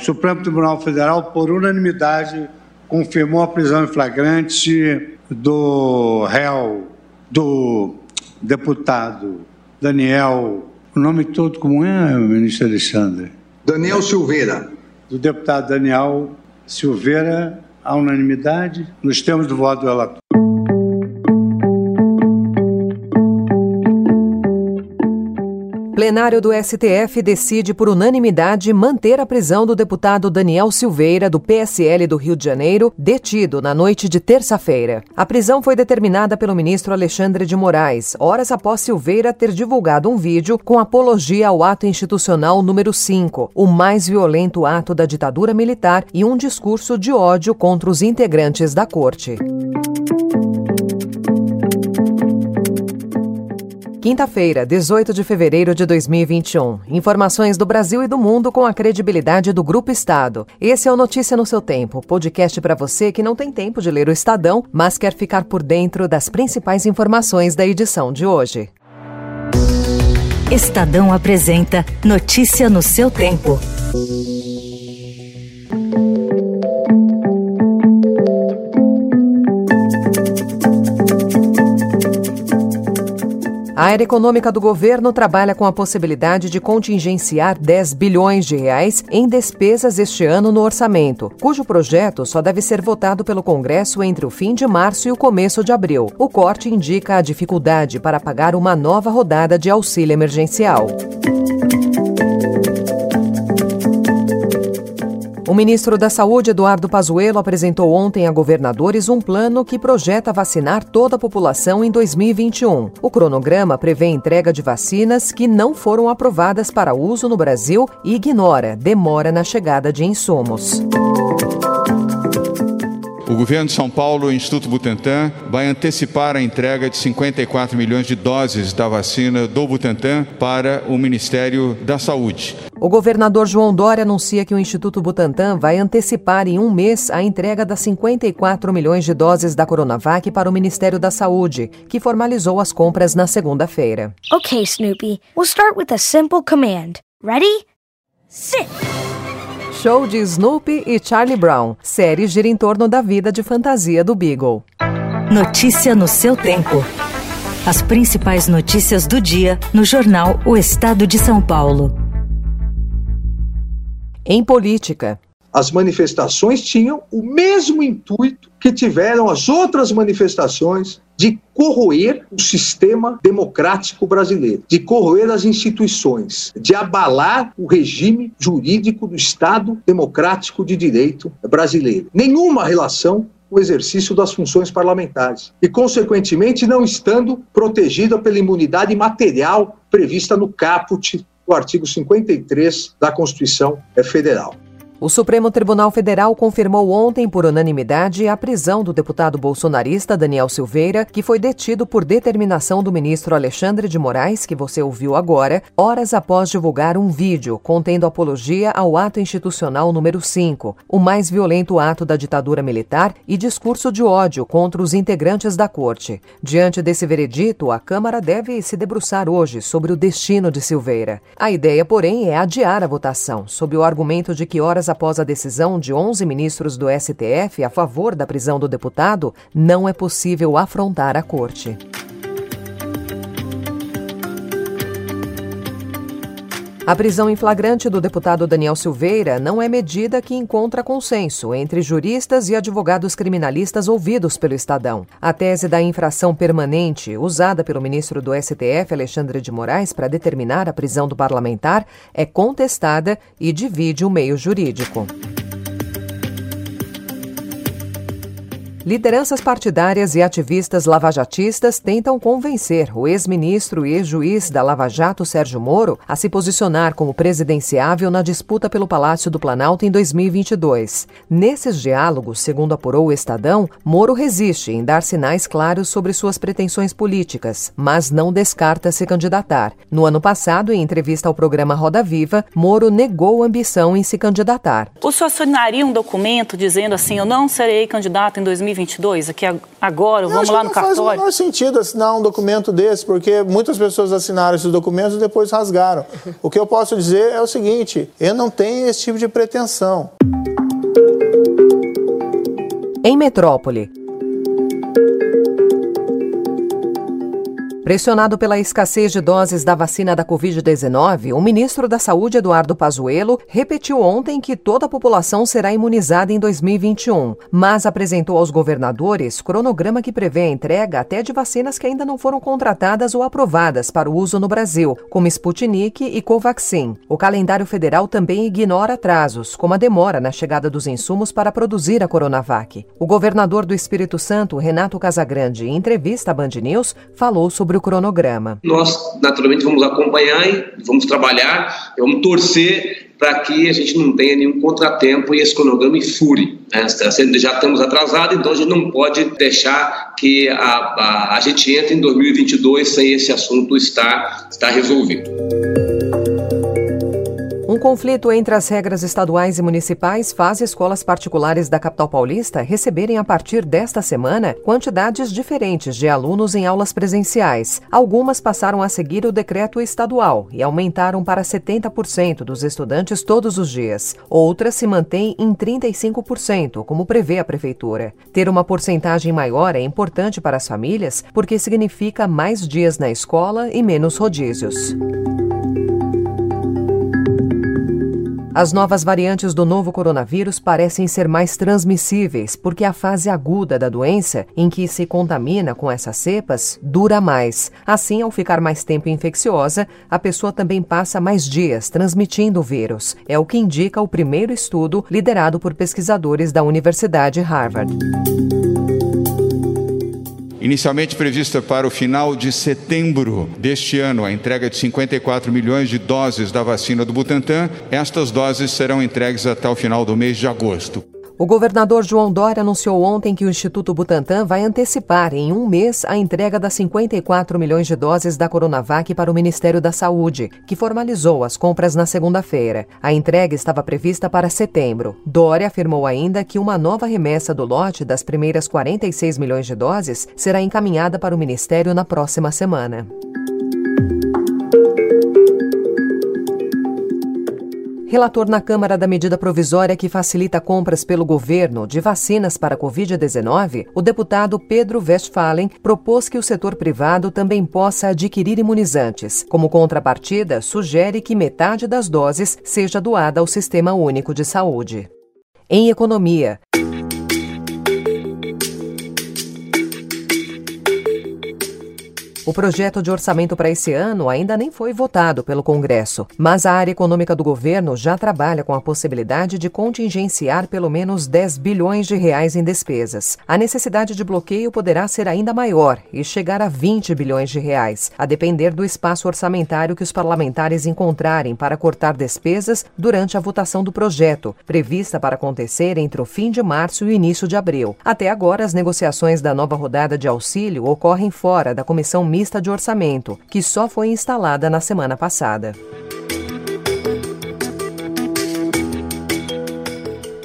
O Supremo Tribunal Federal, por unanimidade, confirmou a prisão em flagrante do réu, do deputado Daniel. O nome todo como é, ministro Alexandre? Daniel Silveira. Do deputado Daniel Silveira, a unanimidade, nos termos do voto do relator. Plenário do STF decide por unanimidade manter a prisão do deputado Daniel Silveira, do PSL do Rio de Janeiro, detido na noite de terça-feira. A prisão foi determinada pelo ministro Alexandre de Moraes, horas após Silveira ter divulgado um vídeo com apologia ao ato institucional número 5, o mais violento ato da ditadura militar, e um discurso de ódio contra os integrantes da corte. Quinta-feira, 18 de fevereiro de 2021. Informações do Brasil e do mundo com a credibilidade do Grupo Estado. Esse é o Notícia no seu Tempo, podcast para você que não tem tempo de ler o Estadão, mas quer ficar por dentro das principais informações da edição de hoje. Estadão apresenta Notícia no seu tempo. A área econômica do governo trabalha com a possibilidade de contingenciar 10 bilhões de reais em despesas este ano no orçamento, cujo projeto só deve ser votado pelo Congresso entre o fim de março e o começo de abril. O corte indica a dificuldade para pagar uma nova rodada de auxílio emergencial. O ministro da Saúde, Eduardo Pazuello, apresentou ontem a governadores um plano que projeta vacinar toda a população em 2021. O cronograma prevê entrega de vacinas que não foram aprovadas para uso no Brasil e ignora demora na chegada de insumos. O governo de São Paulo, o Instituto Butantan, vai antecipar a entrega de 54 milhões de doses da vacina do Butantan para o Ministério da Saúde. O governador João Dória anuncia que o Instituto Butantan vai antecipar em um mês a entrega das 54 milhões de doses da Coronavac para o Ministério da Saúde, que formalizou as compras na segunda-feira. Ok, Snoopy. We'll start with a simple command. Ready? Sit! Show de Snoopy e Charlie Brown. Série gira em torno da vida de fantasia do Beagle. Notícia no seu tempo. As principais notícias do dia no jornal O Estado de São Paulo. Em política. As manifestações tinham o mesmo intuito que tiveram as outras manifestações de corroer o sistema democrático brasileiro, de corroer as instituições, de abalar o regime jurídico do Estado democrático de direito brasileiro. Nenhuma relação com o exercício das funções parlamentares e, consequentemente, não estando protegida pela imunidade material prevista no caput do artigo 53 da Constituição Federal. O Supremo Tribunal Federal confirmou ontem, por unanimidade, a prisão do deputado bolsonarista Daniel Silveira, que foi detido por determinação do ministro Alexandre de Moraes, que você ouviu agora, horas após divulgar um vídeo contendo apologia ao ato institucional número 5, o mais violento ato da ditadura militar e discurso de ódio contra os integrantes da corte. Diante desse veredito, a Câmara deve se debruçar hoje sobre o destino de Silveira. A ideia, porém, é adiar a votação, sob o argumento de que horas após a decisão de 11 ministros do STF a favor da prisão do deputado, não é possível afrontar a corte. A prisão em flagrante do deputado Daniel Silveira não é medida que encontra consenso entre juristas e advogados criminalistas ouvidos pelo Estadão. A tese da infração permanente, usada pelo ministro do STF, Alexandre de Moraes, para determinar a prisão do parlamentar, é contestada e divide o meio jurídico. Lideranças partidárias e ativistas lavajatistas tentam convencer o ex-ministro e ex-juiz da Lava Jato, Sérgio Moro, a se posicionar como presidenciável na disputa pelo Palácio do Planalto em 2022. Nesses diálogos, segundo apurou o Estadão, Moro resiste em dar sinais claros sobre suas pretensões políticas, mas não descarta se candidatar. No ano passado, em entrevista ao programa Roda Viva, Moro negou ambição em se candidatar. O senhor assinaria um documento dizendo assim: eu não serei candidato em 2022? 2022? Aqui agora, vamos lá no não cartório? Faz o menor sentido assinar um documento desse, porque muitas pessoas assinaram esses documentos e depois rasgaram. O que eu posso dizer é o seguinte: eu não tenho esse tipo de pretensão. Em Metrópole, Pressionado pela escassez de doses da vacina da Covid-19, o ministro da Saúde, Eduardo Pazuello, repetiu ontem que toda a população será imunizada em 2021, mas apresentou aos governadores cronograma que prevê a entrega até de vacinas que ainda não foram contratadas ou aprovadas para o uso no Brasil, como Sputnik e Covaxin. O calendário federal também ignora atrasos, como a demora na chegada dos insumos para produzir a Coronavac. O governador do Espírito Santo, Renato Casagrande, em entrevista à Band News, falou sobre sobre o cronograma. Nós, naturalmente, vamos acompanhar e vamos trabalhar, vamos torcer para que a gente não tenha nenhum contratempo e esse cronograma fure. Né? Já estamos atrasados, então a gente não pode deixar que a, a, a gente entre em 2022 sem esse assunto estar, estar resolvido. Conflito entre as regras estaduais e municipais faz escolas particulares da capital paulista receberem a partir desta semana quantidades diferentes de alunos em aulas presenciais. Algumas passaram a seguir o decreto estadual e aumentaram para 70% dos estudantes todos os dias. Outras se mantêm em 35%, como prevê a prefeitura. Ter uma porcentagem maior é importante para as famílias porque significa mais dias na escola e menos rodízios. As novas variantes do novo coronavírus parecem ser mais transmissíveis, porque a fase aguda da doença, em que se contamina com essas cepas, dura mais. Assim, ao ficar mais tempo infecciosa, a pessoa também passa mais dias transmitindo o vírus. É o que indica o primeiro estudo liderado por pesquisadores da Universidade Harvard. Inicialmente prevista para o final de setembro deste ano, a entrega de 54 milhões de doses da vacina do Butantan, estas doses serão entregues até o final do mês de agosto. O governador João Dória anunciou ontem que o Instituto Butantan vai antecipar em um mês a entrega das 54 milhões de doses da Coronavac para o Ministério da Saúde, que formalizou as compras na segunda-feira. A entrega estava prevista para setembro. Dória afirmou ainda que uma nova remessa do lote das primeiras 46 milhões de doses será encaminhada para o Ministério na próxima semana. Relator na Câmara da medida provisória que facilita compras pelo governo de vacinas para a Covid-19, o deputado Pedro Westphalen propôs que o setor privado também possa adquirir imunizantes. Como contrapartida, sugere que metade das doses seja doada ao Sistema Único de Saúde. Em economia, O projeto de orçamento para esse ano ainda nem foi votado pelo Congresso, mas a área econômica do governo já trabalha com a possibilidade de contingenciar pelo menos 10 bilhões de reais em despesas. A necessidade de bloqueio poderá ser ainda maior e chegar a 20 bilhões de reais, a depender do espaço orçamentário que os parlamentares encontrarem para cortar despesas durante a votação do projeto, prevista para acontecer entre o fim de março e o início de abril. Até agora, as negociações da nova rodada de auxílio ocorrem fora da Comissão mista de orçamento, que só foi instalada na semana passada.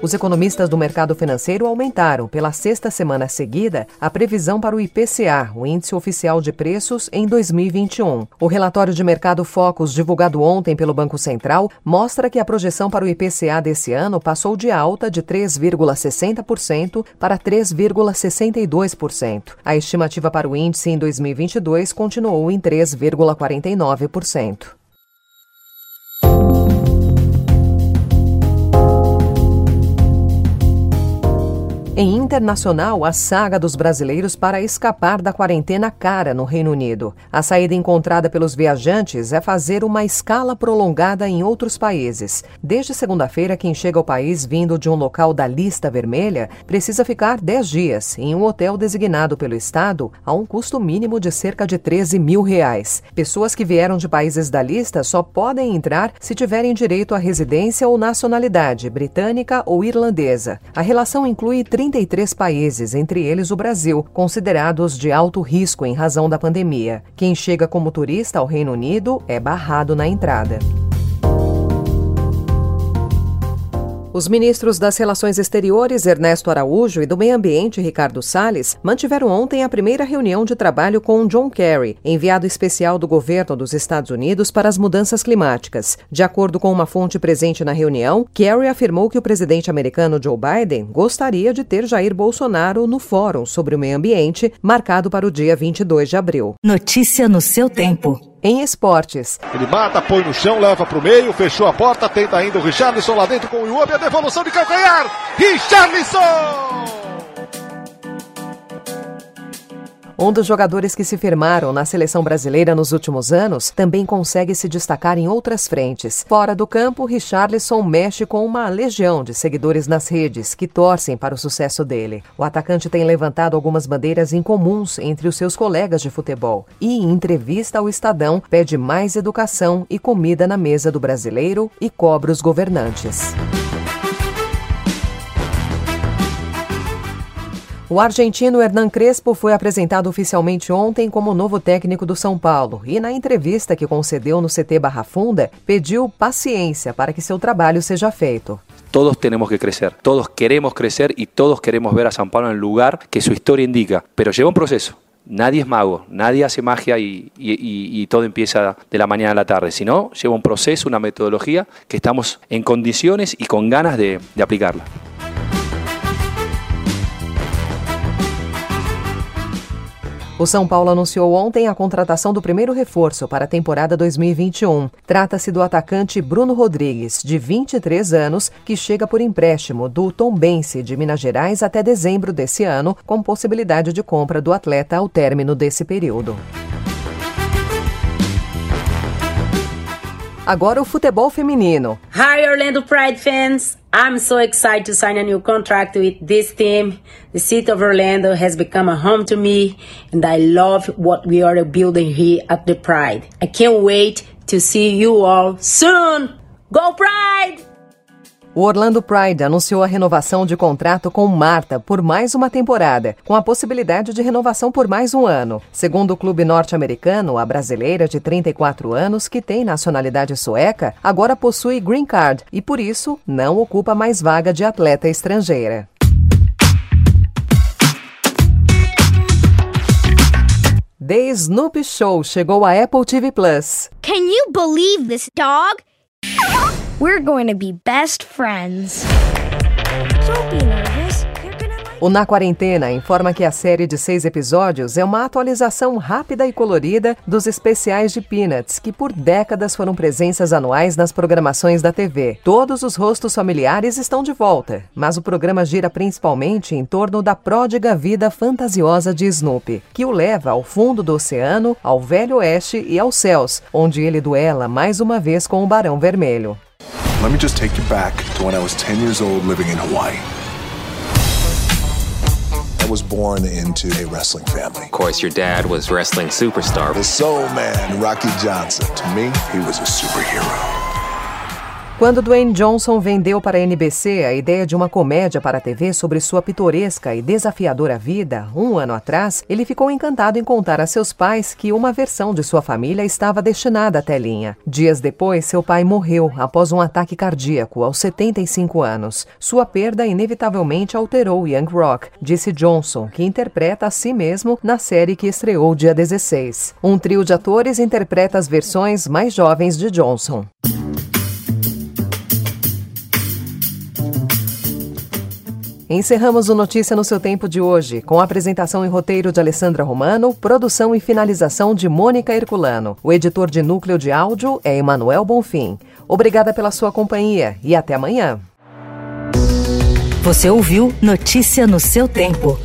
Os economistas do mercado financeiro aumentaram, pela sexta semana seguida, a previsão para o IPCA, o Índice Oficial de Preços, em 2021. O relatório de mercado Focus, divulgado ontem pelo Banco Central, mostra que a projeção para o IPCA desse ano passou de alta de 3,60% para 3,62%. A estimativa para o índice em 2022 continuou em 3,49%. Em internacional, a saga dos brasileiros para escapar da quarentena cara no Reino Unido. A saída encontrada pelos viajantes é fazer uma escala prolongada em outros países. Desde segunda-feira, quem chega ao país vindo de um local da lista vermelha precisa ficar 10 dias em um hotel designado pelo Estado a um custo mínimo de cerca de 13 mil reais. Pessoas que vieram de países da lista só podem entrar se tiverem direito à residência ou nacionalidade britânica ou irlandesa. A relação inclui 30 33 países, entre eles o Brasil, considerados de alto risco em razão da pandemia. Quem chega como turista ao Reino Unido é barrado na entrada. Os ministros das Relações Exteriores, Ernesto Araújo, e do Meio Ambiente, Ricardo Salles, mantiveram ontem a primeira reunião de trabalho com John Kerry, enviado especial do governo dos Estados Unidos para as mudanças climáticas. De acordo com uma fonte presente na reunião, Kerry afirmou que o presidente americano Joe Biden gostaria de ter Jair Bolsonaro no Fórum sobre o Meio Ambiente, marcado para o dia 22 de abril. Notícia no seu tempo em esportes. Ele mata, põe no chão, leva para o meio, fechou a porta, tenta ainda o Richarlison lá dentro com o Iwobi, a devolução de calcanhar. Richarlison! Um dos jogadores que se firmaram na seleção brasileira nos últimos anos também consegue se destacar em outras frentes. Fora do campo, Richarlison mexe com uma legião de seguidores nas redes que torcem para o sucesso dele. O atacante tem levantado algumas bandeiras incomuns entre os seus colegas de futebol e, em entrevista ao Estadão, pede mais educação e comida na mesa do brasileiro e cobra os governantes. O argentino Hernan Crespo foi apresentado oficialmente ontem como novo técnico do São Paulo e, na entrevista que concedeu no CT Barra Funda, pediu paciência para que seu trabalho seja feito. Todos temos que crescer, todos queremos crescer e todos queremos ver a São Paulo no lugar que sua história indica, pero lleva um processo. Nadie es mago, nadie hace magia y, y, y, y, todo empieza de la mañana a la tarde, sino lleva un proceso, una metodología que estamos en condiciones y con ganas de, de aplicarla. O São Paulo anunciou ontem a contratação do primeiro reforço para a temporada 2021. Trata-se do atacante Bruno Rodrigues, de 23 anos, que chega por empréstimo do Tombense de Minas Gerais até dezembro desse ano, com possibilidade de compra do atleta ao término desse período. Agora o futebol feminino. Hi Orlando Pride fans. I'm so excited to sign a new contract with this team. The city of Orlando has become a home to me and I love what we are building here at the Pride. I can't wait to see you all soon. Go Pride! O Orlando Pride anunciou a renovação de contrato com Marta por mais uma temporada, com a possibilidade de renovação por mais um ano. Segundo o clube norte-americano, a brasileira de 34 anos, que tem nacionalidade sueca, agora possui green card e, por isso, não ocupa mais vaga de atleta estrangeira. The Snoopy Show chegou a Apple TV Plus. Can you believe this dog? We're going to be best friends. Don't be nervous. O Na Quarentena informa que a série de seis episódios é uma atualização rápida e colorida dos especiais de Peanuts, que por décadas foram presenças anuais nas programações da TV. Todos os rostos familiares estão de volta, mas o programa gira principalmente em torno da pródiga vida fantasiosa de Snoopy, que o leva ao fundo do oceano, ao Velho Oeste e aos céus, onde ele duela mais uma vez com o Barão Vermelho. Let me just take you back to when I was 10 years old living in Hawaii. I was born into a wrestling family. Of course, your dad was wrestling superstar. The soul man, Rocky Johnson. To me, he was a superhero. Quando Dwayne Johnson vendeu para a NBC a ideia de uma comédia para a TV sobre sua pitoresca e desafiadora vida, um ano atrás, ele ficou encantado em contar a seus pais que uma versão de sua família estava destinada à telinha. Dias depois, seu pai morreu após um ataque cardíaco aos 75 anos. Sua perda inevitavelmente alterou Young Rock, disse Johnson, que interpreta a si mesmo na série que estreou dia 16. Um trio de atores interpreta as versões mais jovens de Johnson. Encerramos o Notícia no seu tempo de hoje, com a apresentação e roteiro de Alessandra Romano, produção e finalização de Mônica Herculano. O editor de núcleo de áudio é Emanuel Bonfim. Obrigada pela sua companhia e até amanhã. Você ouviu Notícia no seu tempo.